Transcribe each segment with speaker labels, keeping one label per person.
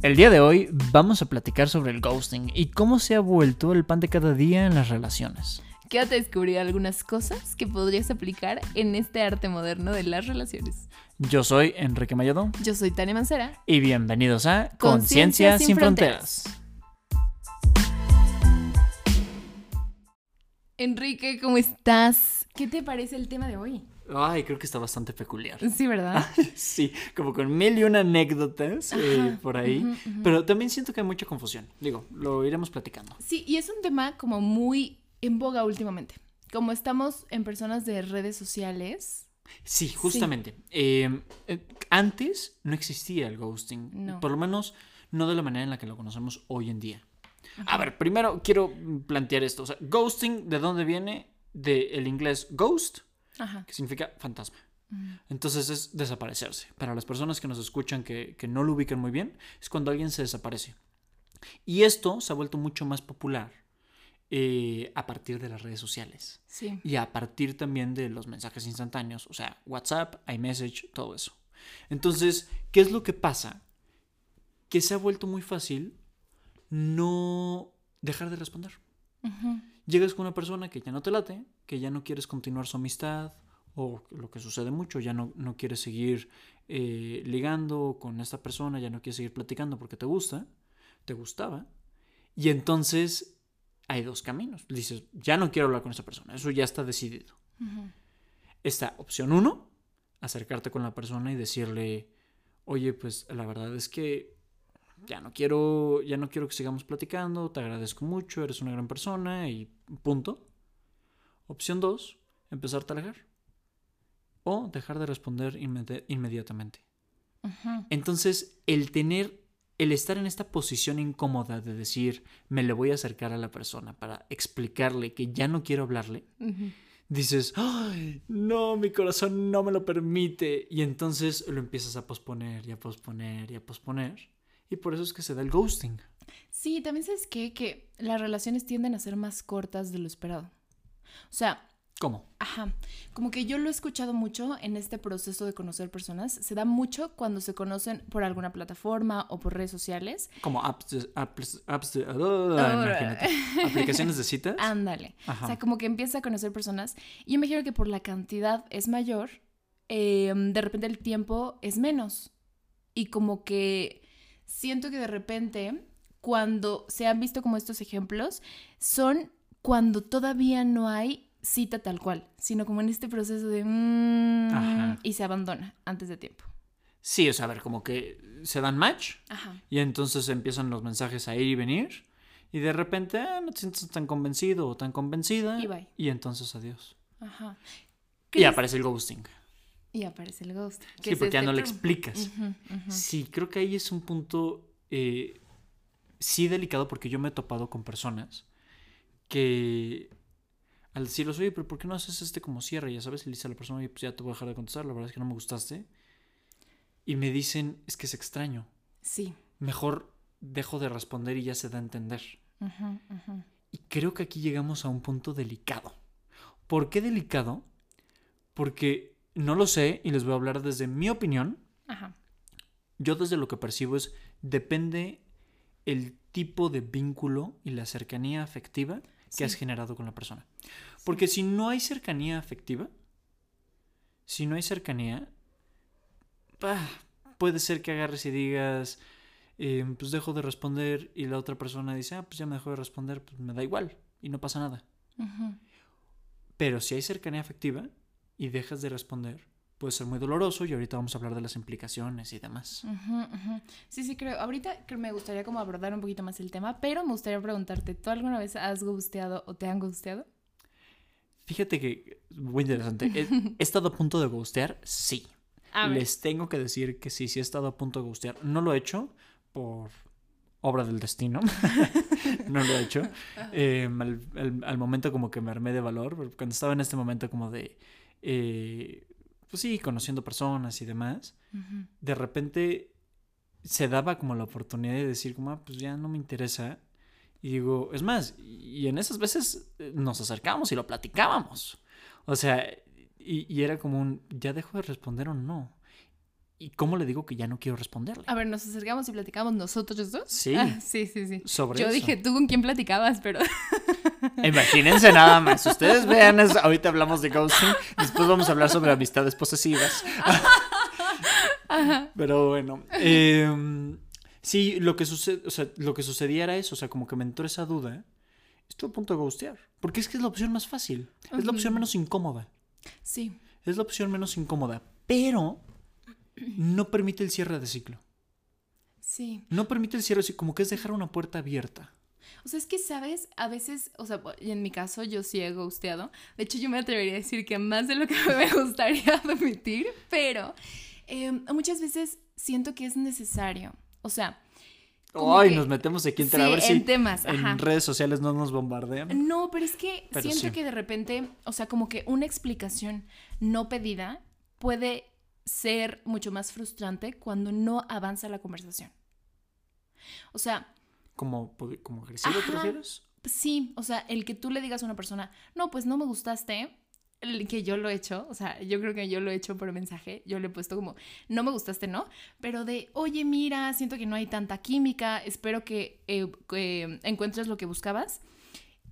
Speaker 1: El día de hoy vamos a platicar sobre el ghosting y cómo se ha vuelto el pan de cada día en las relaciones.
Speaker 2: Quédate a descubrir algunas cosas que podrías aplicar en este arte moderno de las relaciones.
Speaker 1: Yo soy Enrique Mayado
Speaker 2: Yo soy Tania Mancera.
Speaker 1: y bienvenidos a
Speaker 2: Conciencia sin
Speaker 1: sin
Speaker 2: Fronteras.
Speaker 1: Fronteras.
Speaker 2: Enrique, ¿cómo estás? ¿Qué te parece el tema de hoy?
Speaker 1: Ay, creo que está bastante peculiar.
Speaker 2: Sí, ¿verdad?
Speaker 1: Sí, como con mil y una anécdotas eh, por ahí. Pero también siento que hay mucha confusión. Digo, lo iremos platicando.
Speaker 2: Sí, y es un tema como muy en boga últimamente. Como estamos en personas de redes sociales.
Speaker 1: Sí, justamente. Eh, eh, antes no existía el ghosting.
Speaker 2: No.
Speaker 1: Por lo menos no de la manera en la que lo conocemos hoy en día. A ver, primero quiero plantear esto. O sea, ghosting, ¿de dónde viene? Del inglés ghost,
Speaker 2: Ajá.
Speaker 1: que significa fantasma.
Speaker 2: Mm.
Speaker 1: Entonces es desaparecerse. Para las personas que nos escuchan que, que no lo ubican muy bien, es cuando alguien se desaparece. Y esto se ha vuelto mucho más popular eh, a partir de las redes sociales.
Speaker 2: Sí.
Speaker 1: Y a partir también de los mensajes instantáneos, o sea, WhatsApp, iMessage, todo eso. Entonces, ¿qué es lo que pasa? Que se ha vuelto muy fácil no dejar de responder.
Speaker 2: Ujú.
Speaker 1: Llegas con una persona que ya no te late, que ya no quieres continuar su amistad, o lo que sucede mucho, ya no, no quieres seguir eh, ligando con esta persona, ya no quieres seguir platicando porque te gusta, te gustaba, y entonces hay dos caminos. Dices, ya no quiero hablar con esa persona, eso ya está decidido. Está opción uno, acercarte con la persona y decirle, oye, pues la verdad es que ya no quiero, ya no quiero que sigamos platicando, te agradezco mucho, eres una gran persona y punto. Opción dos, empezarte a alejar. O dejar de responder inmedi- inmediatamente. Entonces, el tener, el estar en esta posición incómoda de decir, me le voy a acercar a la persona para explicarle que ya no quiero hablarle, dices, ¡ay! No, mi corazón no me lo permite. Y entonces lo empiezas a posponer y a posponer y a posponer. Y por eso es que se da el ghosting.
Speaker 2: Sí, también sabes qué? que las relaciones tienden a ser más cortas de lo esperado. O sea,
Speaker 1: ¿Cómo?
Speaker 2: Ajá, como que yo lo he escuchado mucho en este proceso de conocer personas. Se da mucho cuando se conocen por alguna plataforma o por redes sociales.
Speaker 1: Como apps apps, apps ah, imagínate. Aplicaciones de citas.
Speaker 2: Ándale.
Speaker 1: Ajá.
Speaker 2: O sea, como que empieza a conocer personas. Y yo me imagino que por la cantidad es mayor, eh, de repente el tiempo es menos. Y como que siento que de repente, cuando se han visto como estos ejemplos, son cuando todavía no hay cita tal cual, sino como en este proceso de... mm,
Speaker 1: Ajá.
Speaker 2: y se abandona antes de tiempo.
Speaker 1: Sí, o sea, a ver, como que se dan match
Speaker 2: Ajá.
Speaker 1: y entonces empiezan los mensajes a ir y venir. Y de repente ah, no te sientes tan convencido o tan convencida.
Speaker 2: Y bye.
Speaker 1: Y entonces adiós.
Speaker 2: Ajá.
Speaker 1: Y
Speaker 2: ¿Crees-
Speaker 1: aparece el ghosting.
Speaker 2: Y aparece el ghost.
Speaker 1: Sí, porque ya
Speaker 2: este
Speaker 1: no le explicas.
Speaker 2: Ujú, ujú.
Speaker 1: Sí, creo que ahí es un punto eh, sí delicado porque yo me he topado con personas que al decirles, oye, pero ¿por qué no haces este como cierre? Ya sabes, y le dice a la persona, oye, pues ya te voy a dejar de contestar, la verdad es que no me gustaste. Y me dicen, es que es extraño,
Speaker 2: Sí.
Speaker 1: mejor dejo de responder y ya se da a entender.
Speaker 2: Ujú, ujú.
Speaker 1: Y creo que aquí llegamos a un punto delicado. ¿Por qué delicado? Porque no lo sé y les voy a hablar desde mi opinión.
Speaker 2: Ajá.
Speaker 1: Yo desde lo que percibo es, depende el tipo de vínculo y la cercanía afectiva que
Speaker 2: Sí.
Speaker 1: has generado con la persona. Porque si no hay cercanía afectiva, si no hay cercanía, puede ser que agarres y digas, eh, pues dejo de responder y la otra persona dice, ah, pues ya me dejó de responder, pues me da igual y no pasa nada. Pero si hay cercanía afectiva y dejas de responder, puede ser muy doloroso y ahorita vamos a hablar de las implicaciones y demás.
Speaker 2: Sí, sí, creo. Ahorita creo me gustaría como abordar un poquito más el tema, pero me gustaría preguntarte, ¿tú alguna vez has gusteado o te han gusteado?
Speaker 1: Fíjate que, muy interesante, he, he estado a punto de gustear, sí. Les tengo que decir que sí, sí he estado a punto de gustear. No lo he hecho por obra del destino. no lo he hecho. Eh, al, al- al momento como que me armé de valor, cuando estaba en este momento como de, eh, pues sí, conociendo personas y demás, de repente se daba como la oportunidad de decir como, ah, pues ya no me interesa. Y digo, es más, y en esas veces eh, nos acercábamos y lo platicábamos. O sea, y, y era como un, ¿ya dejo de responder o no? ¿Y cómo le digo que ya no quiero responderle?
Speaker 2: A ver, nos acercamos y platicamos nosotros dos.
Speaker 1: Sí.
Speaker 2: Ah, sí, sí, sí.
Speaker 1: Sobre
Speaker 2: Yo
Speaker 1: eso.
Speaker 2: dije, ¿tú con quién platicabas? Pero
Speaker 1: Imagínense nada más. Ustedes vean, eso. ahorita hablamos de ghosting, después vamos a hablar sobre amistades posesivas. Pero bueno, eh, sí, lo que, sucede, o sea, lo que sucedía era eso, o sea, como que me entró esa duda. Estuve a punto de ghostear. Porque es que es la opción más fácil. Es la opción menos incómoda.
Speaker 2: sí.
Speaker 1: Es la opción menos incómoda. Pero no permite el cierre de ciclo.
Speaker 2: Sí.
Speaker 1: No permite el cierre, así como que es dejar una puerta abierta.
Speaker 2: O sea, es que, ¿sabes? A veces, o sea, y en mi caso yo sí he gusteado. De hecho, yo me atrevería a decir que más de lo que me gustaría admitir, pero eh, muchas veces siento que es necesario. O sea,
Speaker 1: Ay,
Speaker 2: que-
Speaker 1: nos metemos aquí en
Speaker 2: sí,
Speaker 1: a ver si
Speaker 2: en temas,
Speaker 1: en
Speaker 2: ajá.
Speaker 1: redes sociales no nos bombardean.
Speaker 2: No, pero es que
Speaker 1: Pero
Speaker 2: siento
Speaker 1: sí.
Speaker 2: que de repente, o sea, como que una explicación no pedida puede ser mucho más frustrante cuando no avanza la conversación. O sea,
Speaker 1: ¿Como, como agresivo te refieres?
Speaker 2: sí, o sea, el que tú le digas a una persona, no, pues no me gustaste, el que yo lo he hecho, o sea, yo creo que yo lo he hecho por mensaje, yo le he puesto como, no me gustaste, ¿no? Pero de, oye, mira, siento que no hay tanta química, espero que, eh, que encuentres lo que buscabas.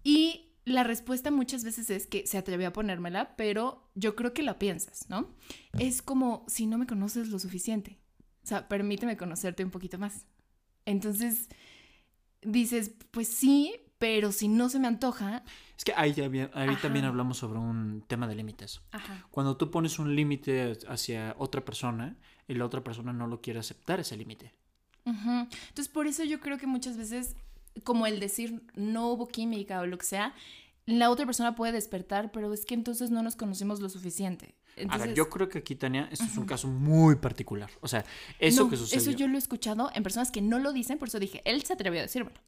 Speaker 2: Y la respuesta muchas veces es que se atrevió a ponérmela, pero yo creo que la piensas, ¿no? Es como si no me conoces lo suficiente. O sea, permíteme conocerte un poquito más. Entonces, dices, pues sí, pero si no se me antoja,
Speaker 1: Es que ahí, ahí
Speaker 2: Ajá.
Speaker 1: también hablamos sobre un tema de límites.
Speaker 2: ajá,
Speaker 1: Cuando tú pones un límite hacia otra persona y la otra persona no lo quiere aceptar ese límite.
Speaker 2: Ujú. Entonces, por eso yo creo que muchas veces, como el decir no hubo química o lo que sea, la otra persona puede despertar, pero es que entonces no nos conocimos lo suficiente.
Speaker 1: A
Speaker 2: Entonces,
Speaker 1: ver, yo creo que aquí, Tania, esto es un caso muy particular. O sea, eso
Speaker 2: no,
Speaker 1: que sucedió.
Speaker 2: Eso yo lo he escuchado en personas que no lo dicen, por eso dije, él se atrevió a decírmelo.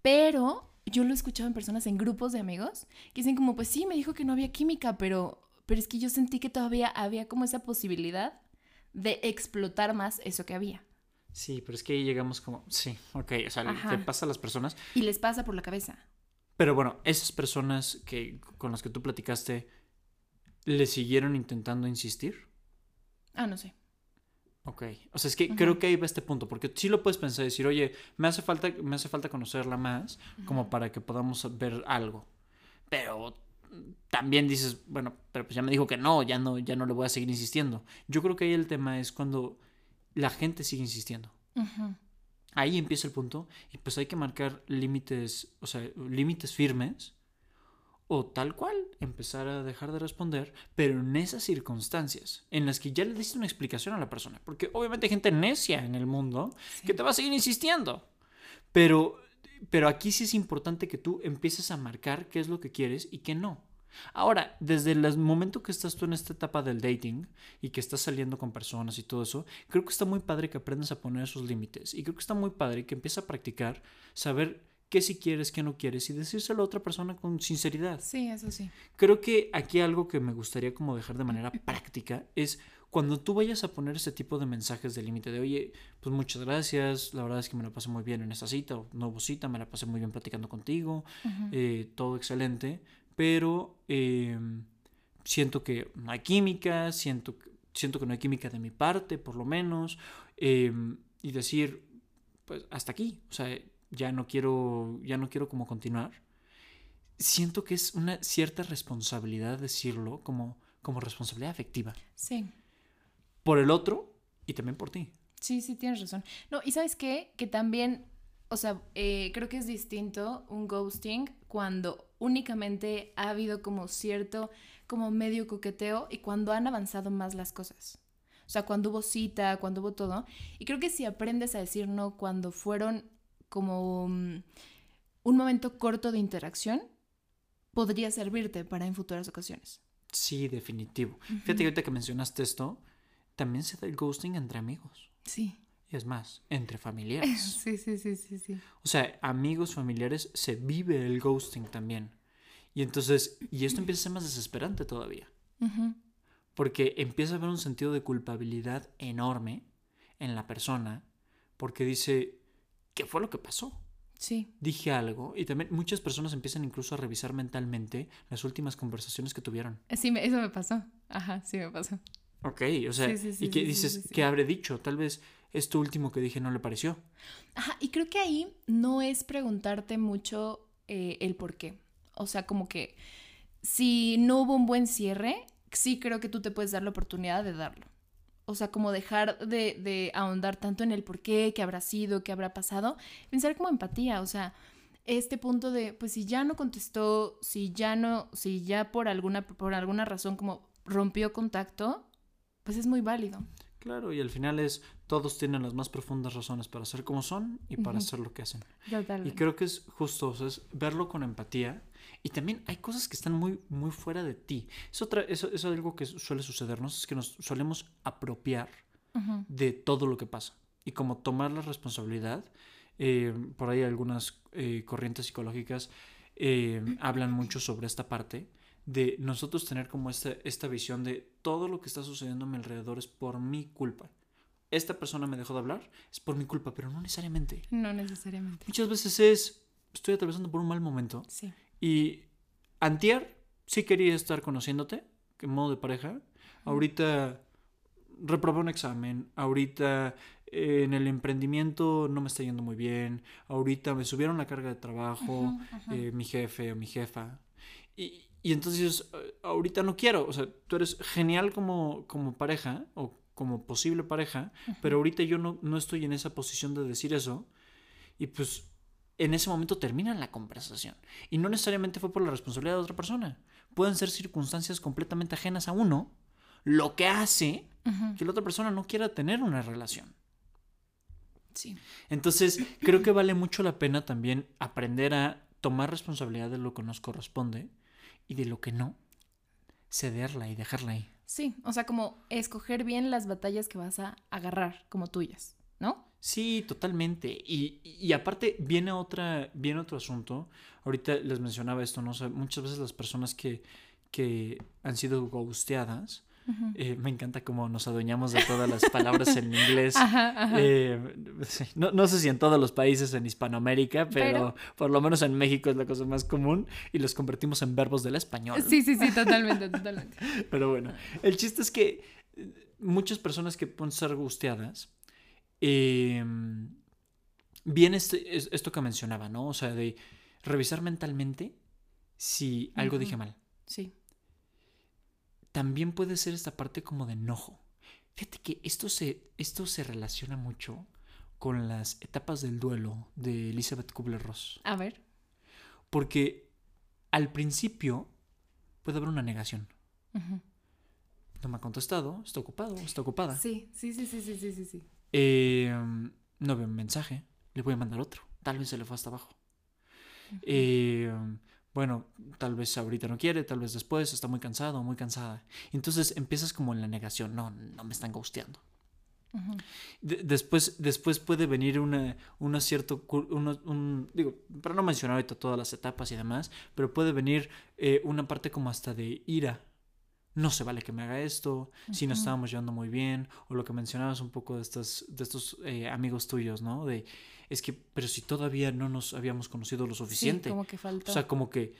Speaker 2: Pero yo lo he escuchado en personas en grupos de amigos que dicen como, pues sí, me dijo que no había química, pero, pero es que yo sentí que todavía había como esa posibilidad de explotar más eso que había.
Speaker 1: Sí, pero es que ahí llegamos como, sí, ok, o sea,
Speaker 2: Ajá.
Speaker 1: le pasa a las personas.
Speaker 2: Y les pasa por la cabeza.
Speaker 1: Pero bueno, esas personas que con las que tú platicaste, ¿le siguieron intentando insistir?
Speaker 2: Ah, no sé.
Speaker 1: Ok, o sea, es que creo que ahí va este punto, porque sí lo puedes pensar y decir, oye, me hace falta, me hace falta conocerla más, como para que podamos ver algo. Pero también dices, bueno, pero pues ya me dijo que no, ya no, ya no le voy a seguir insistiendo. Yo creo que ahí el tema es cuando la gente sigue insistiendo. Ahí empieza el punto y pues hay que marcar límites, o sea, límites firmes o tal cual empezar a dejar de responder, pero en esas circunstancias en las que ya le diste una explicación a la persona, porque obviamente hay gente necia en el mundo que te va a seguir insistiendo. Pero pero aquí sí es importante que tú empieces a marcar qué es lo que quieres y qué no. Ahora, desde el momento que estás tú en esta etapa del dating y que estás saliendo con personas y todo eso, creo que está muy padre que aprendas a poner esos límites. Y creo que está muy padre que empieces a practicar, saber qué sí quieres, qué no quieres y decírselo a otra persona con sinceridad.
Speaker 2: Sí, eso sí.
Speaker 1: Creo que aquí algo que me gustaría como dejar de manera práctica es cuando tú vayas a poner ese tipo de mensajes de límite de, oye, pues muchas gracias, la verdad es que me la pasé muy bien en esta cita, o no cita, me la pasé muy bien platicando contigo, eh, todo excelente, pero eh, siento que no hay química, siento, que- siento que no hay química de mi parte, por lo menos, eh, y decir, pues hasta aquí, o sea, ya no quiero, ya no quiero como continuar. Siento que es una cierta responsabilidad decirlo como, como responsabilidad afectiva,
Speaker 2: Sí.
Speaker 1: por el otro y también por ti.
Speaker 2: Sí, sí, tienes razón. No, y sabes qué? Que también, o sea, eh, creo que es distinto un ghosting cuando únicamente ha habido como cierto, como medio coqueteo y cuando han avanzado más las cosas. O sea, cuando hubo cita, cuando hubo todo. Y creo que si aprendes a decir no cuando fueron como mm, un momento corto de interacción, podría servirte para en futuras ocasiones.
Speaker 1: Sí, definitivo. Fíjate que ahorita que mencionaste esto, también se da el ghosting entre amigos.
Speaker 2: Sí.
Speaker 1: Y es más, entre familiares.
Speaker 2: Sí, sí, sí, sí, sí.
Speaker 1: O sea, amigos, familiares, se vive el ghosting también. Y entonces, y esto empieza a ser más desesperante todavía. Porque empieza a haber un sentido de culpabilidad enorme en la persona. Porque dice, ¿qué fue lo que pasó?
Speaker 2: Sí.
Speaker 1: Dije algo. Y también muchas personas empiezan incluso a revisar mentalmente las últimas conversaciones que tuvieron.
Speaker 2: Sí, me- eso me pasó. Ajá, sí me pasó.
Speaker 1: Ok, o sea,
Speaker 2: Sí, sí, sí,
Speaker 1: ¿y
Speaker 2: sí,
Speaker 1: dices? ¿Qué habré dicho? Tal vez esto último que dije no le pareció.
Speaker 2: Ajá, y creo que ahí no es preguntarte mucho eh, el por qué. O sea, como que si no hubo un buen cierre, sí creo que tú te puedes dar la oportunidad de darlo. O sea, como dejar de, de ahondar tanto en el por qué, qué habrá sido, qué habrá pasado. Pensar como empatía, o sea, este punto de, pues si ya no contestó, si ya no, si ya por alguna, por alguna razón como rompió contacto, pues es muy válido.
Speaker 1: Claro, y al final es, todos tienen las más profundas razones para ser como son y para hacer lo que hacen. Y creo que es justo, o sea, es verlo con empatía. Y también hay cosas que están muy, muy fuera de ti. Es, otra, eso es algo que suele sucedernos, es que nos solemos apropiar de todo lo que pasa. Y como tomar la responsabilidad, eh, por ahí algunas eh, corrientes psicológicas eh, hablan mucho sobre esta parte de nosotros tener como esta, esta visión de todo lo que está sucediendo a mi alrededor es por mi culpa. Esta persona me dejó de hablar, es por mi culpa, pero no necesariamente.
Speaker 2: No necesariamente.
Speaker 1: Muchas veces es, estoy atravesando por un mal momento
Speaker 2: Sí.
Speaker 1: Y antier sí quería estar conociéndote, en modo de pareja. Ahorita reprobé un examen. Ahorita eh, en el emprendimiento no me está yendo muy bien. Ahorita me subieron la carga de trabajo, eh, mi jefe o mi jefa. Y, y entonces eh, ahorita no quiero. O sea, tú eres genial como, como pareja o como posible pareja, pero ahorita yo no, no estoy en esa posición de decir eso. Y pues en ese momento termina la conversación. Y no necesariamente fue por la responsabilidad de otra persona. Pueden ser circunstancias completamente ajenas a uno, lo que hace que la otra persona no quiera tener una relación.
Speaker 2: Sí.
Speaker 1: Entonces, creo que vale mucho la pena también aprender a tomar responsabilidad de lo que nos corresponde y de lo que no, cederla y dejarla ahí.
Speaker 2: Sí, o sea, como escoger bien las batallas que vas a agarrar como tuyas, ¿no?
Speaker 1: Sí, totalmente. Y, y aparte viene otra, viene otro asunto. Ahorita les mencionaba esto, ¿no? O sea, muchas veces las personas que, que han sido ghosteadas, eh, me encanta cómo nos adueñamos de todas las palabras en inglés.
Speaker 2: Ajá, ajá.
Speaker 1: Eh, no, no sé si en todos los países en Hispanoamérica, pero,
Speaker 2: Pero-
Speaker 1: por lo menos en México es la cosa más común y los convertimos en verbos del español.
Speaker 2: Sí, sí, sí, totalmente, totalmente.
Speaker 1: Pero bueno, el chiste es que eh, muchas personas que pueden ser gusteadas, eh, viene este- es- esto que mencionaba, ¿no? O sea, de revisar mentalmente si algo dije mal.
Speaker 2: Sí.
Speaker 1: También puede ser esta parte como de enojo. Fíjate que esto se, esto se relaciona mucho con las etapas del duelo de Elizabeth Kubler-Ross.
Speaker 2: A ver.
Speaker 1: Porque al principio puede haber una negación. No me ha contestado, está ocupado, está ocupada.
Speaker 2: Sí, sí, sí, sí, sí, sí, sí, sí.
Speaker 1: Eh, no veo un mensaje, le voy a mandar otro. Tal vez se le fue hasta abajo. Eh, bueno, tal vez ahorita no quiere, tal vez después, está muy cansado, muy cansada. Entonces empiezas como en la negación, no, no me están gusteando. De- después, después puede venir una, una cierto, un, digo, para no mencionar ahorita todas las etapas y demás, pero puede venir eh, una parte como hasta de ira. No se vale que me haga esto, si nos estábamos llevando muy bien, o lo que mencionabas un poco de estos, de estos eh, amigos tuyos, ¿no? De, es que, pero si todavía no nos habíamos conocido lo suficiente.
Speaker 2: Sí, como que faltó.
Speaker 1: O sea, como que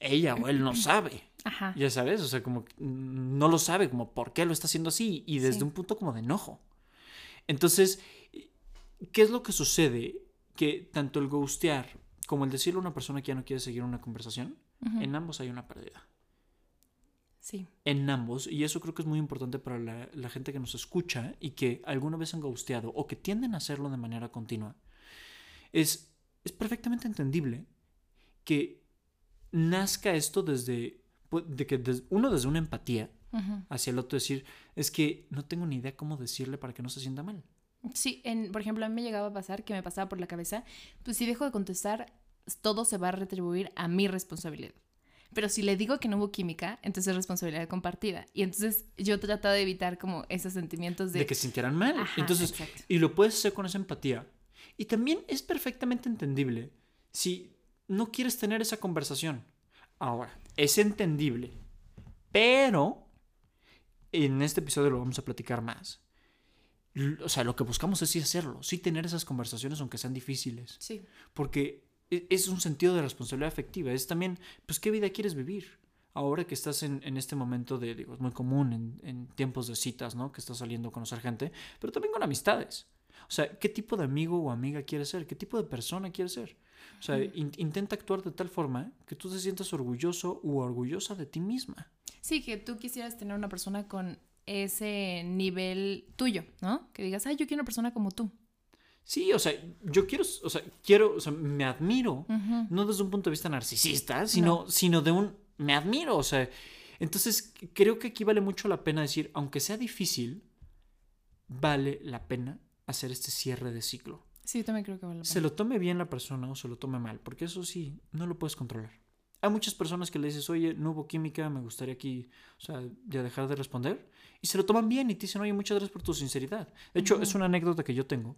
Speaker 1: ella o él no sabe.
Speaker 2: Ajá.
Speaker 1: Ya sabes, o sea, como que no lo sabe, como por qué lo está haciendo así y desde
Speaker 2: Sí.
Speaker 1: un punto como de enojo. Entonces, ¿qué es lo que sucede? Que tanto el ghostear como el decirle a una persona que ya no quiere seguir una conversación, en ambos hay una pérdida.
Speaker 2: Sí.
Speaker 1: En ambos, y eso creo que es muy importante para la, la gente que nos escucha y que alguna vez han ghosteado o que tienden a hacerlo de manera continua. Es, es perfectamente entendible que nazca esto desde, pu- de que des- uno desde una empatía hacia el otro decir, es que no tengo ni idea cómo decirle para que no se sienta mal.
Speaker 2: Sí, en, por ejemplo, a mí me llegaba a pasar que me pasaba por la cabeza, pues si dejo de contestar, todo se va a retribuir a mi responsabilidad. Pero si le digo que no hubo química, entonces es responsabilidad compartida. Y entonces yo trataba de evitar como esos sentimientos de...
Speaker 1: De que se sintieran mal.
Speaker 2: Ajá,
Speaker 1: Entonces,
Speaker 2: exacto.
Speaker 1: y lo puedes hacer con esa empatía. Y también es perfectamente entendible si no quieres tener esa conversación. Ahora, es entendible. Pero, en este episodio lo vamos a platicar más. O sea, lo que buscamos es sí hacerlo, sí tener esas conversaciones aunque sean difíciles.
Speaker 2: Sí.
Speaker 1: Porque es un sentido de responsabilidad afectiva. Es también, pues, ¿qué vida quieres vivir? ahora que estás en, en este momento de, digo, es muy común en, en tiempos de citas, ¿no? Que estás saliendo a conocer gente, pero también con amistades. O sea, ¿qué tipo de amigo o amiga quieres ser? ¿Qué tipo de persona quieres ser? O sea, in- intenta actuar de tal forma que tú te sientas orgulloso u orgullosa de ti misma.
Speaker 2: Sí, que tú quisieras tener una persona con ese nivel tuyo, ¿no? Que digas, ay, yo quiero una persona como tú.
Speaker 1: Sí, o sea, yo quiero, o sea, quiero, o sea, me admiro,
Speaker 2: Ujú.
Speaker 1: no desde un punto de vista narcisista, sino, sino de un, me admiro, o sea, entonces creo que aquí vale mucho la pena decir, aunque sea difícil, vale la pena hacer este cierre de ciclo.
Speaker 2: Sí, yo también creo que vale la
Speaker 1: Se
Speaker 2: pena.
Speaker 1: lo tome bien la persona o se lo tome mal, porque eso sí, no lo puedes controlar. Hay muchas personas que le dices, oye, no hubo química, me gustaría aquí, o sea, ya dejar de responder. Y se lo toman bien y te dicen, oye, muchas gracias por tu sinceridad. De hecho, es una anécdota que yo tengo.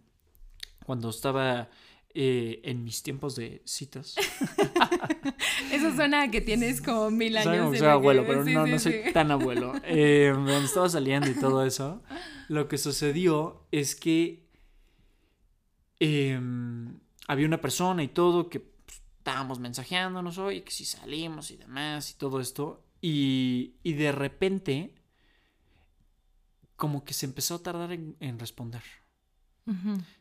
Speaker 1: Cuando estaba eh, en mis tiempos de citas.
Speaker 2: Eso suena a que tienes como mil años.
Speaker 1: como soy abuelo,
Speaker 2: que-
Speaker 1: pero
Speaker 2: sí,
Speaker 1: no,
Speaker 2: sí,
Speaker 1: no soy
Speaker 2: sí.
Speaker 1: tan abuelo. Eh, cuando estaba saliendo y todo eso, lo que sucedió es que em, había una persona y todo que pues, estábamos mensajeándonos, oye, que si salimos y demás y todo esto. Y, y de repente, como que se empezó a tardar en, en responder.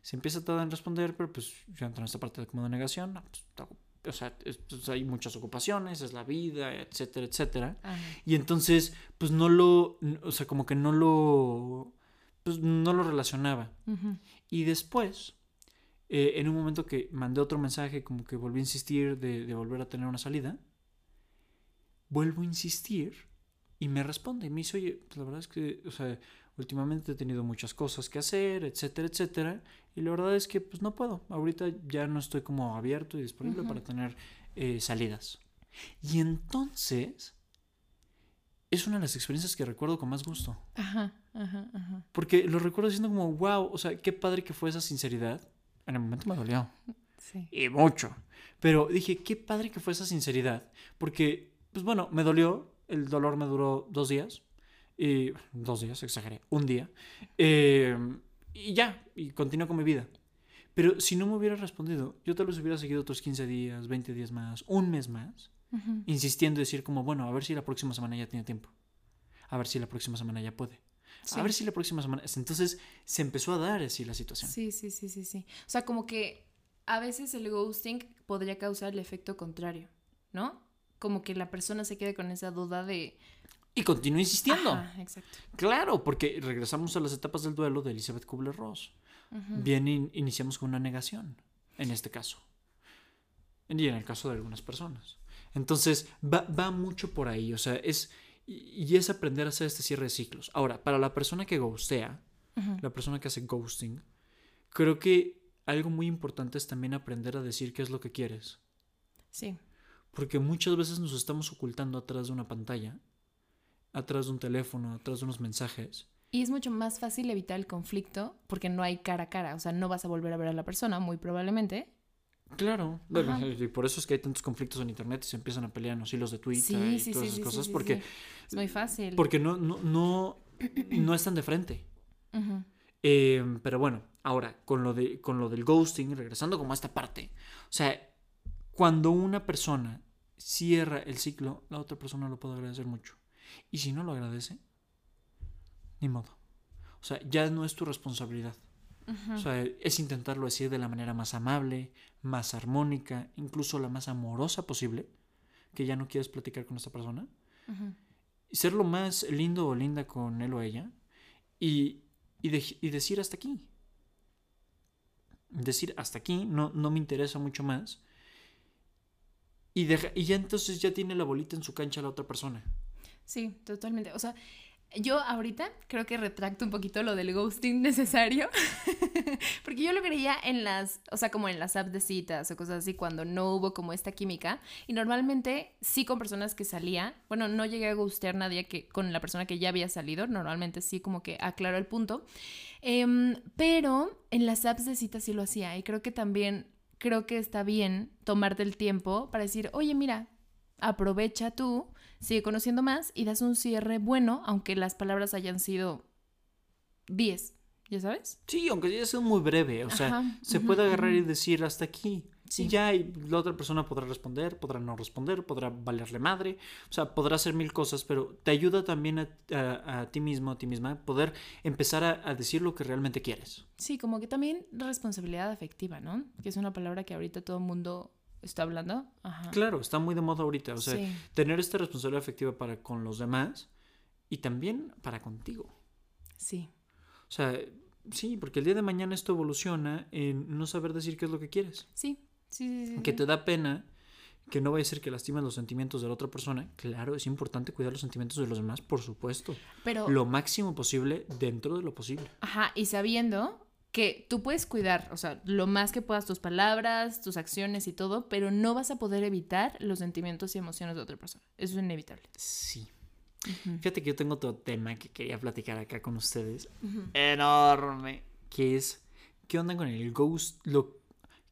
Speaker 1: Se empieza a tardar en responder, pero pues yo entro en esta parte de como de negación. no, pues, o sea, es- pues, hay muchas ocupaciones, es la vida, etcétera, etcétera. Y entonces, pues no lo, o sea, como que no lo, pues no lo relacionaba. Y después, eh, en un momento que mandé otro mensaje, como que volví a insistir de, de volver a tener una salida, vuelvo a insistir y me responde y me dice, oye, pues la verdad es que, o sea, últimamente he tenido muchas cosas que hacer, etcétera, etcétera, y la verdad es que pues no puedo, ahorita ya no estoy como abierto y disponible para tener eh, salidas. Y entonces, es una de las experiencias que recuerdo con más gusto.
Speaker 2: Ajá, ajá, ajá.
Speaker 1: Porque lo recuerdo diciendo como, wow, o sea, qué padre que fue esa sinceridad. En el momento me dolió.
Speaker 2: Sí.
Speaker 1: Y mucho. Pero dije, qué padre que fue esa sinceridad. Porque, pues bueno, me dolió. El dolor me duró dos días. Y, dos días, exageré. Un día. Eh, y ya. Y continué con mi vida. Pero si no me hubiera respondido, yo tal vez hubiera seguido otros 15 días, 20 días más, un mes más,
Speaker 2: Ujú.
Speaker 1: insistiendo y decir como, bueno, a ver si la próxima semana ya tiene tiempo. A ver si la próxima semana ya puede.
Speaker 2: Sí.
Speaker 1: A ver si la próxima semana. Entonces se empezó a dar así la situación.
Speaker 2: Sí, sí, sí, sí, sí. O sea, como que a veces el ghosting podría causar el efecto contrario, ¿no? Como que la persona se quede con esa duda de...
Speaker 1: Y continúo insistiendo.
Speaker 2: Ajá, exacto.
Speaker 1: Claro, porque regresamos a las etapas del duelo de Elizabeth Kubler-Ross. Bien, in- iniciamos con una negación, en este caso. Y en el caso de algunas personas. Entonces, va, va mucho por ahí. O sea, es. Y es aprender a hacer este cierre de ciclos. Ahora, para la persona que ghostea, la persona que hace ghosting, creo que algo muy importante es también aprender a decir qué es lo que quieres.
Speaker 2: Sí,
Speaker 1: Porque muchas veces nos estamos ocultando atrás de una pantalla, atrás de un teléfono, atrás de unos mensajes.
Speaker 2: Y es mucho más fácil evitar el conflicto porque no hay cara a cara. O sea, no vas a volver a ver a la persona, muy probablemente.
Speaker 1: Claro,
Speaker 2: Ajá.
Speaker 1: y por eso es que hay tantos conflictos en internet y se empiezan a pelear en los hilos de Twitter
Speaker 2: Sí,
Speaker 1: y
Speaker 2: sí,
Speaker 1: todas
Speaker 2: sí,
Speaker 1: esas cosas porque.
Speaker 2: Es muy fácil.
Speaker 1: porque no, no, no, no están de frente. Eh, pero bueno, ahora, con lo, de, con lo del ghosting, regresando como a esta parte, o sea, cuando una persona cierra el ciclo, la otra persona lo puede agradecer mucho. Y si no lo agradece, ni modo. O sea, ya no es tu responsabilidad. O sea, es intentarlo decir de la manera más amable, más armónica, incluso la más amorosa posible, que ya no quieres platicar con esta persona, y ser lo más lindo o linda con él o ella, y, y, dej- y decir hasta aquí. Decir hasta aquí, no, no me interesa mucho más. Y, deja- y ya entonces ya tiene la bolita en su cancha la otra persona.
Speaker 2: Sí, totalmente. O sea, yo ahorita creo que retracto un poquito lo del ghosting necesario. Porque yo lo creía en las, o sea, como en las apps de citas o cosas así, cuando no hubo como esta química. Y normalmente sí con personas que salía. Bueno, no llegué a ghostear nadie que, con la persona que ya había salido. Normalmente sí como que aclaro el punto. Em, pero en las apps de citas sí lo hacía. Y creo que también, creo que está bien tomarte el tiempo para decir, oye, mira, aprovecha tú, sigue conociendo más y das un cierre bueno, aunque las palabras hayan sido 10, ¿ya sabes?
Speaker 1: Sí, aunque ya sea muy breve, o sea, se puede agarrar y decir hasta aquí.
Speaker 2: Sí.
Speaker 1: Y ya y la otra persona podrá responder, podrá no responder, podrá valerle madre, o sea, podrá hacer mil cosas, pero te ayuda también a, a- a ti mismo, a ti misma, poder empezar a, a decir lo que realmente quieres.
Speaker 2: Sí, como que también responsabilidad afectiva, ¿no? Que es una palabra que ahorita todo el mundo está hablando. Ajá.
Speaker 1: Claro, está muy de moda ahorita, o sea,
Speaker 2: sí.
Speaker 1: tener esta responsabilidad afectiva para con los demás y también para contigo.
Speaker 2: Sí.
Speaker 1: O sea, sí, porque el día de mañana esto evoluciona en no saber decir qué es lo que quieres.
Speaker 2: Sí. Sí, sí, sí,
Speaker 1: Que
Speaker 2: sí.
Speaker 1: te da pena, que no vaya a ser que lastimes los sentimientos de la otra persona. Claro, es importante cuidar los sentimientos de los demás, por supuesto.
Speaker 2: Pero,
Speaker 1: Lo máximo posible dentro de lo posible.
Speaker 2: ajá, y sabiendo que tú puedes cuidar, o sea, lo más que puedas tus palabras, tus acciones y todo, pero no vas a poder evitar los sentimientos y emociones de otra persona. Eso es inevitable.
Speaker 1: Sí. Fíjate que yo tengo otro tema que quería platicar acá con ustedes. Enorme. Que es, ¿qué onda con el ghost? Lo,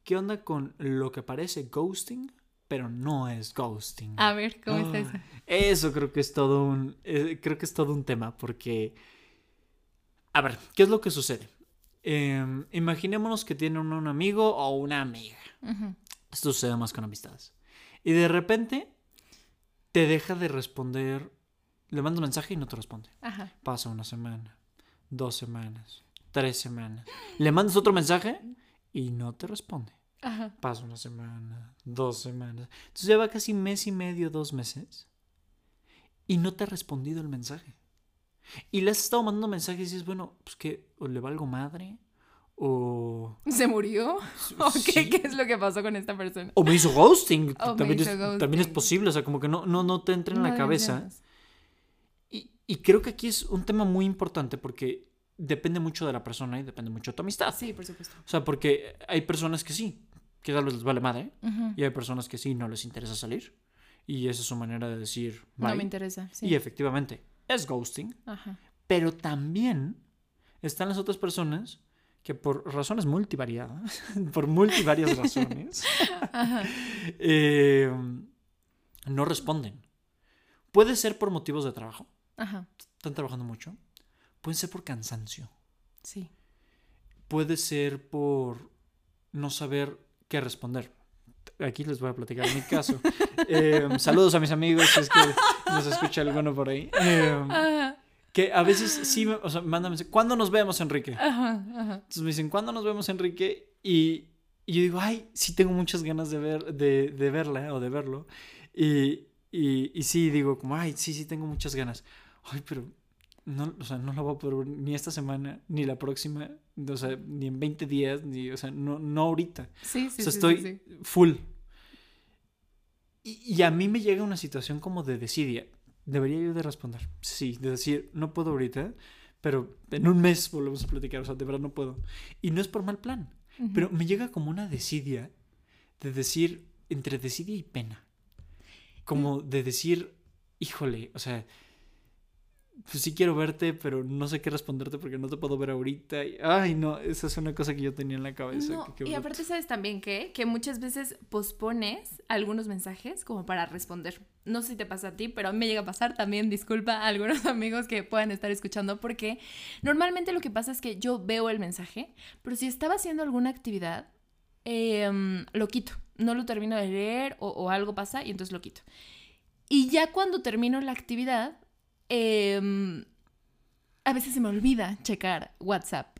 Speaker 1: ¿Qué onda con lo que parece ghosting, pero no es ghosting?
Speaker 2: A ver, ¿cómo está
Speaker 1: Ah,
Speaker 2: eso?
Speaker 1: Eso creo que es todo un. eh, creo que es todo un tema. Porque. A ver, ¿qué es lo que sucede? Em, imaginémonos que tiene uno un amigo o una amiga. Esto sucede más con amistades. Y de repente te deja de responder. Le manda un mensaje y no te responde.
Speaker 2: Ajá.
Speaker 1: Pasa una semana, dos semanas, tres semanas. Le mandas otro mensaje y no te responde.
Speaker 2: Ajá.
Speaker 1: Pasa una semana, dos semanas. Entonces lleva casi mes y medio, dos meses. Y no te ha respondido el mensaje. Y le has estado mandando mensajes y dices, bueno, pues que o le valgo madre. O.
Speaker 2: ¿Se murió? ¿O qué,
Speaker 1: Sí.
Speaker 2: qué es lo que pasó con esta persona?
Speaker 1: O me hizo ghosting.
Speaker 2: O me
Speaker 1: también,
Speaker 2: hizo
Speaker 1: es,
Speaker 2: ghosting.
Speaker 1: también es posible. O sea, como que no, no, no te entra en
Speaker 2: No
Speaker 1: la cabeza. Y, y creo que aquí es un tema muy importante porque depende mucho de la persona y depende mucho de tu amistad.
Speaker 2: Sí, por supuesto.
Speaker 1: O sea, porque hay personas que sí, que tal vez les vale madre.
Speaker 2: Ujú.
Speaker 1: Y hay personas que sí, no les interesa salir. Y esa es su manera de decir
Speaker 2: No
Speaker 1: bye.
Speaker 2: me interesa. Sí.
Speaker 1: Y efectivamente, es ghosting.
Speaker 2: Ajá.
Speaker 1: Pero también están las otras personas que por razones multivariadas, por multivarias razones, eh, no responden. Puede ser por motivos de trabajo.
Speaker 2: Ajá.
Speaker 1: Están trabajando mucho. Puede ser por cansancio.
Speaker 2: Sí.
Speaker 1: Puede ser por no saber qué responder. Aquí les voy a platicar mi caso. Eh, saludos a mis amigos, si es que nos escucha alguno por ahí. Eh,
Speaker 2: Ajá.
Speaker 1: que a veces sí, o sea, mensaje, ¿cuándo nos vemos, Enrique?
Speaker 2: Ajá. Ajá.
Speaker 1: Entonces me dicen, ¿cuándo nos vemos, Enrique? Y, y yo digo, ay, sí tengo muchas ganas de, ver, de, de verla o de verlo. Y, y, y sí, digo, como, ay, sí, sí tengo muchas ganas. Ay, pero no, o sea, no la voy a poder ver ni esta semana, ni la próxima, o sea, ni en 20 días, ni, o sea, no, no ahorita.
Speaker 2: Sí, sí,
Speaker 1: o sea,
Speaker 2: sí,
Speaker 1: estoy
Speaker 2: sí, sí.
Speaker 1: full. Y, y a mí me llega una situación como de desidia. Debería yo de responder. Sí, de decir, no puedo ahorita, pero en un mes volvemos a platicar. O sea, de verdad no puedo. Y no es por mal plan, pero me llega como una desidia de decir, entre desidia y pena. Como de decir, híjole, o sea, pues sí quiero verte, pero no sé qué responderte porque no te puedo ver ahorita. Y, ay, no, esa es una cosa que yo tenía en la cabeza.
Speaker 2: No,
Speaker 1: que-
Speaker 2: y aparte sabes también que, que muchas veces pospones algunos mensajes como para responder. No sé si te pasa a ti, pero a mí me llega a pasar también, disculpa a algunos amigos que puedan estar escuchando, porque normalmente lo que pasa es que yo veo el mensaje, pero si estaba haciendo alguna actividad, em, lo quito. No lo termino de leer o, o algo pasa y entonces lo quito. Y ya cuando termino la actividad, em, a veces se me olvida checar WhatsApp.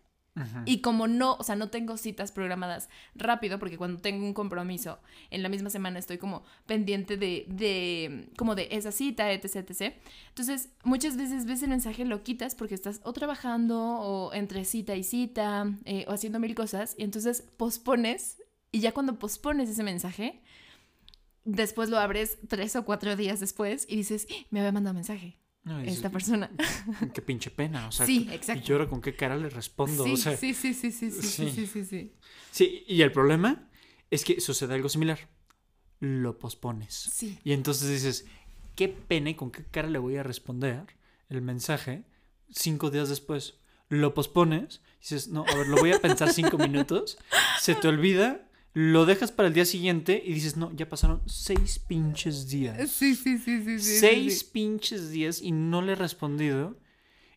Speaker 2: Y como no, o sea, no tengo citas programadas rápido, porque cuando tengo un compromiso en la misma semana estoy como pendiente de, de como de esa cita, etc, etc. Entonces, muchas veces ves el mensaje, lo quitas porque estás o trabajando o entre cita y cita eh, o haciendo mil cosas y entonces pospones y ya cuando pospones ese mensaje, después lo abres tres o cuatro días después y dices, "Ah, me había mandado mensaje
Speaker 1: No, dices,
Speaker 2: esta persona.
Speaker 1: Qué pinche pena, o sea,
Speaker 2: sí,
Speaker 1: ¿y
Speaker 2: exacto.
Speaker 1: yo ahora con qué cara le respondo?
Speaker 2: Sí,
Speaker 1: o sea,
Speaker 2: sí, sí, sí, sí, sí, sí,
Speaker 1: sí.
Speaker 2: sí, sí, sí.
Speaker 1: sí, y el problema es que sucede algo similar. Lo pospones.
Speaker 2: Sí.
Speaker 1: Y entonces dices, qué pena y con qué cara le voy a responder el mensaje cinco días después. Lo pospones, dices, no, a ver, lo voy a pensar cinco minutos, se te olvida, lo dejas para el día siguiente y dices, no, ya pasaron seis pinches días.
Speaker 2: Sí, sí, sí, sí, sí. sí,
Speaker 1: seis
Speaker 2: sí.
Speaker 1: pinches días y no le he respondido.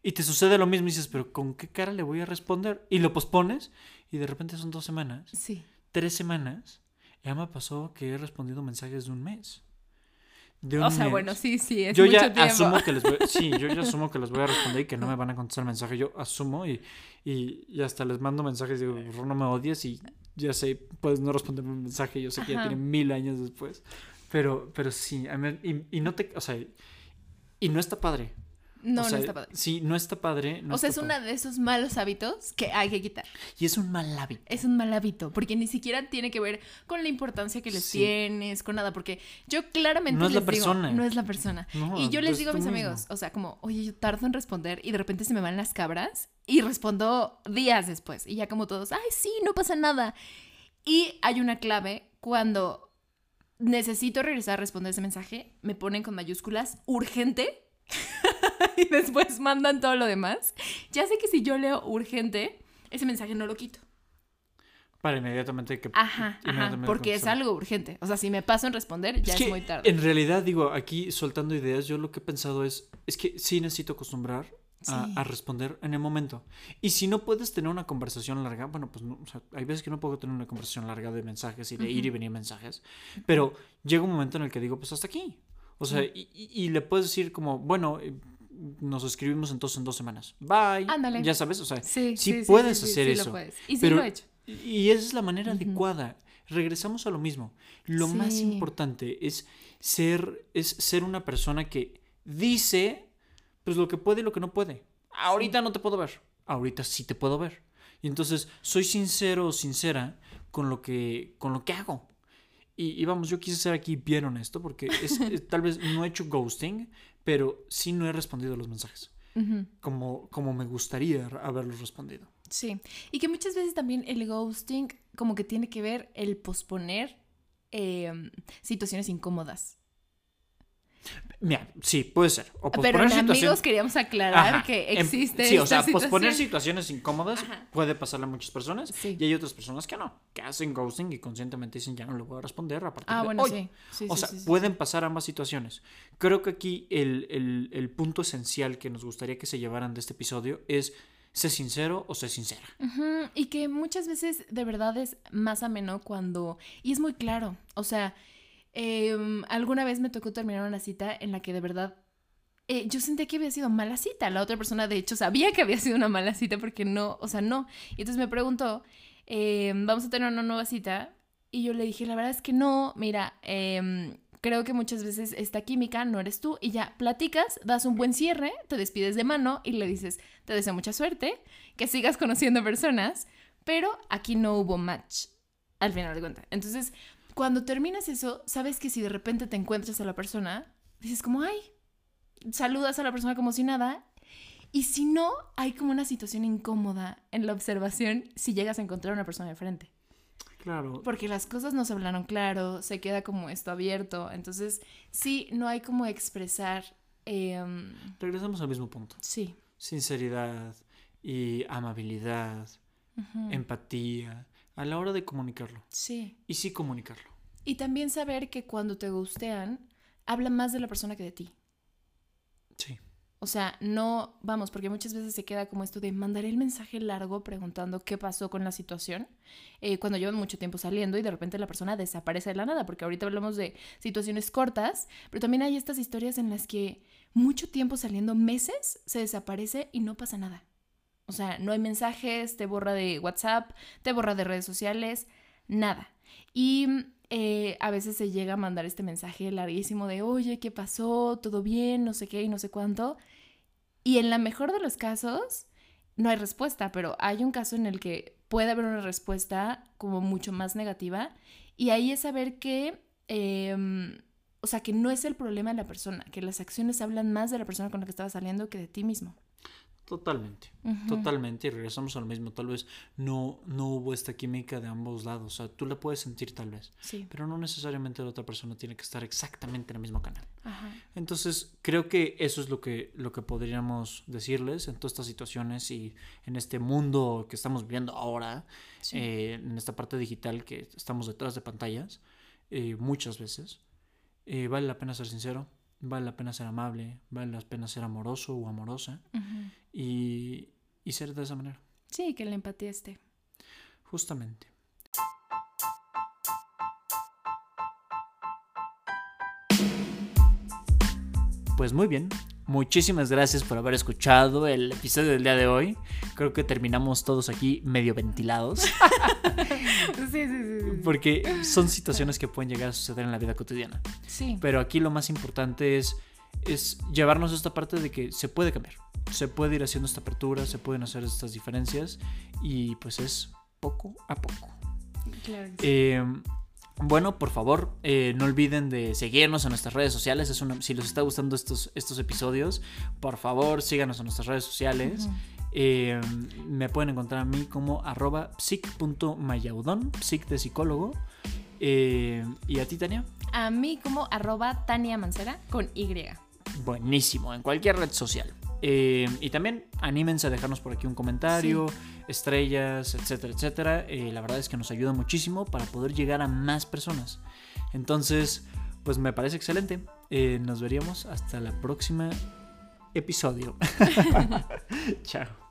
Speaker 1: Y te sucede lo mismo y dices, pero ¿con qué cara le voy a responder? Y lo pospones y de repente son dos semanas,
Speaker 2: Sí.
Speaker 1: tres semanas. Ya me pasó que he respondido mensajes de un mes.
Speaker 2: De un o sea, bueno, sí, sí, es
Speaker 1: yo
Speaker 2: mucho
Speaker 1: ya
Speaker 2: tiempo.
Speaker 1: asumo que les voy, sí, yo ya asumo que les voy a responder y que no me van a contestar el mensaje. Yo asumo y, y, y hasta les mando mensajes y digo, no me odies y ya sé, puedes no responder un mensaje, yo sé que ya tiene mil años después. Pero, pero sí, y, y no te, o sea, y no está padre.
Speaker 2: No, no está padre.
Speaker 1: Sí, no está padre.
Speaker 2: o
Speaker 1: sea,
Speaker 2: es uno de esos malos hábitos que hay que quitar.
Speaker 1: Y es un mal hábito.
Speaker 2: Es un mal hábito, porque ni siquiera tiene que ver con la importancia que les tienes, con nada, porque yo claramente
Speaker 1: no
Speaker 2: es
Speaker 1: la persona.
Speaker 2: no es la persona. y yo les digo a mis amigos, o sea, como, oye, yo tardo en responder y de repente se me van las cabras y respondo días después. Y ya como todos, ay, sí, no pasa nada. Y hay una clave cuando necesito regresar a responder ese mensaje, me ponen con mayúsculas urgente y después mandan todo lo demás. Ya sé que si yo leo urgente, ese mensaje no lo quito.
Speaker 1: Para inmediatamente que...
Speaker 2: Aja, ajá, porque es algo urgente. O sea, si me paso en responder, ya es, muy tarde.
Speaker 1: En realidad, digo, aquí soltando ideas, yo lo que he pensado es, es que sí necesito acostumbrar a, responder en el momento. Y si no puedes tener una conversación larga, bueno, pues no, o sea, hay veces que no puedo tener una conversación larga de mensajes y de ir y venir mensajes, pero llega un momento en el que digo, pues hasta aquí. O sea, y, le puedes decir como, bueno, eh, nos escribimos entonces en dos semanas. Bye. Ándale. Ya sabes, o sea, sí, puedes hacer eso.
Speaker 2: Y sí lo he hecho.
Speaker 1: Y esa es la manera adecuada. Regresamos a lo mismo. Lo más importante es ser, es ser una persona que dice pues lo que puede y lo que no puede. Ahorita no te puedo ver, ahorita sí te puedo ver. Y entonces soy sincero o sincera con lo que, con lo que hago. Y, vamos, yo quise ser aquí bien honesto porque es, tal vez no he hecho ghosting, pero sí no he respondido los mensajes. como, como me gustaría haberlos respondido.
Speaker 2: Sí, y que muchas veces también el ghosting como que tiene que ver el posponer em, situaciones incómodas.
Speaker 1: Mira, sí, puede ser.
Speaker 2: O Pero en amigos queríamos aclarar que existe.
Speaker 1: Sí, o sea, posponer situaciones incómodas puede pasarle a muchas personas y hay otras personas que no, que hacen ghosting y conscientemente dicen ya no le voy a responder a partir ah, bueno, Sí. sí. o sea, pueden pasar ambas situaciones. Creo que aquí el, el, punto esencial que nos gustaría que se llevaran de este episodio es ser sincero o ser sincera.
Speaker 2: Y que muchas veces de verdad es más ameno cuando... Y es muy claro, o sea Em, alguna vez me tocó terminar una cita en la que de verdad eh, yo sentí que había sido mala cita. La otra persona, de hecho, sabía que había sido una mala cita porque no, o sea, no. Y entonces me preguntó, em, vamos a tener una nueva cita. Y yo le dije, la verdad es que no, mira, em, creo que muchas veces esta química no eres tú. Y ya platicas, das un buen cierre, te despides de mano y le dices, te deseo mucha suerte, que sigas conociendo personas, pero aquí no hubo match, al final de cuentas. Entonces, cuando terminas eso, sabes que si de repente te encuentras a la persona, dices como, ay, saludas a la persona como si nada. Y si no, hay como una situación incómoda en la observación si llegas a encontrar a una persona de frente.
Speaker 1: Claro.
Speaker 2: Porque las cosas no se hablaron claro, se queda como esto abierto. Entonces, sí, no hay como expresar. Em,
Speaker 1: Regresamos al mismo punto.
Speaker 2: Sí.
Speaker 1: Sinceridad y amabilidad, empatía a la hora de comunicarlo.
Speaker 2: Sí.
Speaker 1: Y sí comunicarlo.
Speaker 2: Y también saber que cuando te gustean, habla más de la persona que de ti.
Speaker 1: Sí.
Speaker 2: O sea, no, vamos, porque muchas veces se queda como esto de mandaré el mensaje largo preguntando qué pasó con la situación eh, cuando llevan mucho tiempo saliendo y de repente la persona desaparece de la nada, porque ahorita hablamos de situaciones cortas, pero también hay estas historias en las que mucho tiempo saliendo, meses, se desaparece y no pasa nada. O sea, no hay mensajes, te borra de WhatsApp, te borra de redes sociales, nada. Y eh, a veces se llega a mandar este mensaje larguísimo de, oye, ¿qué pasó? ¿Todo bien? No sé qué y no sé cuánto. Y en la mejor de los casos, no hay respuesta, pero hay un caso en el que puede haber una respuesta como mucho más negativa. Y ahí es saber que, em, o sea, que no es el problema de la persona, que las acciones hablan más de la persona con la que estaba saliendo que de ti mismo.
Speaker 1: Totalmente, totalmente. Y regresamos al mismo. Tal vez no, no hubo esta química de ambos lados. O sea, tú la puedes sentir tal vez.
Speaker 2: Sí.
Speaker 1: Pero no necesariamente la otra persona tiene que estar exactamente en el mismo canal. Entonces, creo que eso es lo que, lo que podríamos decirles en todas estas situaciones y en este mundo que estamos viviendo ahora, eh, en esta parte digital que estamos detrás de pantallas, eh, muchas veces. Eh, vale la pena ser sincero vale la pena ser amable, vale la pena ser amoroso o amorosa y, ser de esa manera.
Speaker 2: Sí, que la empatía esté.
Speaker 1: Justamente. Pues muy bien, muchísimas gracias por haber escuchado el episodio del día de hoy. Creo que terminamos todos aquí medio ventilados.
Speaker 2: sí, sí, sí,
Speaker 1: Porque son situaciones que pueden llegar a suceder en la vida cotidiana.
Speaker 2: Sí.
Speaker 1: Pero aquí lo más importante es, es llevarnos a esta parte de que se puede cambiar. Se puede ir haciendo esta apertura, se pueden hacer estas diferencias y pues es poco a poco.
Speaker 2: Claro que sí.
Speaker 1: Eh, bueno, por favor, eh, no olviden de seguirnos en nuestras redes sociales. Es una- si les está gustando estos, estos episodios, por favor, síganos en nuestras redes sociales. Eh, me pueden encontrar a mí como arroba psic.mayaudón, psic de psicólogo. Eh, ¿Y a ti, Tania?
Speaker 2: A mí como arroba Tania Mancera con Y.
Speaker 1: Buenísimo, en cualquier red social. Eh, y también anímense a dejarnos por aquí un comentario, estrellas, etcétera, etcétera. Eh, la verdad es que nos ayuda muchísimo para poder llegar a más personas. Entonces, pues me parece excelente. Eh, nos veríamos hasta la próxima episodio. Chao.